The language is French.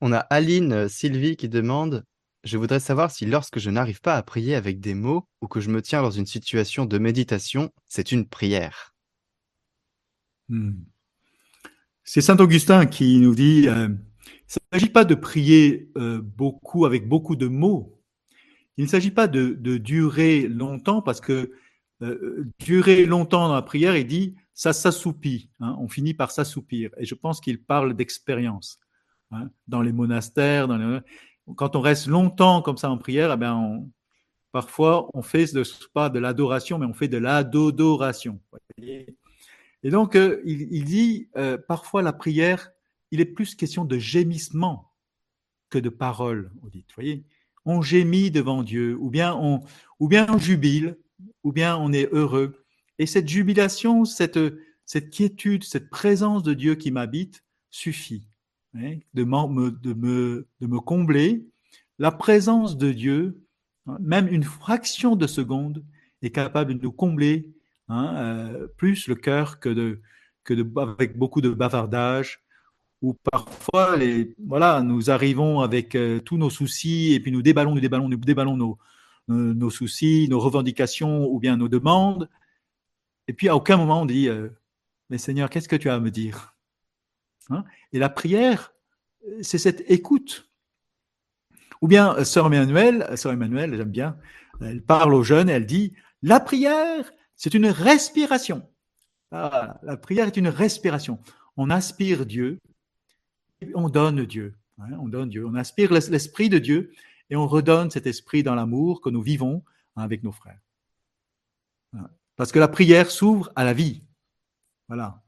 On a Aline euh, Sylvie qui demande Je voudrais savoir si lorsque je n'arrive pas à prier avec des mots ou que je me tiens dans une situation de méditation, c'est une prière. Hmm. C'est Saint Augustin qui nous dit euh, il ne s'agit pas de prier euh, beaucoup avec beaucoup de mots. Il ne s'agit pas de, durer longtemps parce que durer longtemps dans la prière, il dit ça s'assoupit. Hein, on finit par s'assoupir. Et je pense qu'il parle d'expérience. Hein, dans les monastères, quand on reste longtemps comme ça en prière, eh bien parfois on fait de, pas de l'adoration, mais on fait de l'adodoration. Et donc euh, il, dit euh, parfois la prière, il est plus question de gémissement que de paroles. voyez, on gémit devant Dieu, ou bien on, ou bien on jubile, ou bien on est heureux. Et cette jubilation, cette, cette quiétude, cette présence de Dieu qui m'habite suffit. Hein, de, me, combler, la présence de Dieu, hein, même une fraction de seconde, est capable de nous combler hein, euh, plus le cœur que, de, avec beaucoup de bavardage, ou parfois, les, voilà, nous arrivons avec euh, tous nos soucis et puis nous déballons, nous déballons, nous déballons nos, nos, soucis, nos revendications ou bien nos demandes. Et puis à aucun moment on dit, euh, mais Seigneur, qu'est-ce que tu as à me dire? Hein. Et la prière, c'est cette écoute. Ou bien, euh, sœur Emmanuel, sœur Emmanuel, j'aime bien, elle parle aux jeunes et elle dit, la prière, c'est une respiration. Ah, la prière est une respiration. On aspire Dieu, on donne Dieu. Hein, on donne Dieu. On aspire l'esprit de Dieu et on redonne cet esprit dans l'amour que nous vivons avec nos frères. Parce que la prière s'ouvre à la vie. Voilà.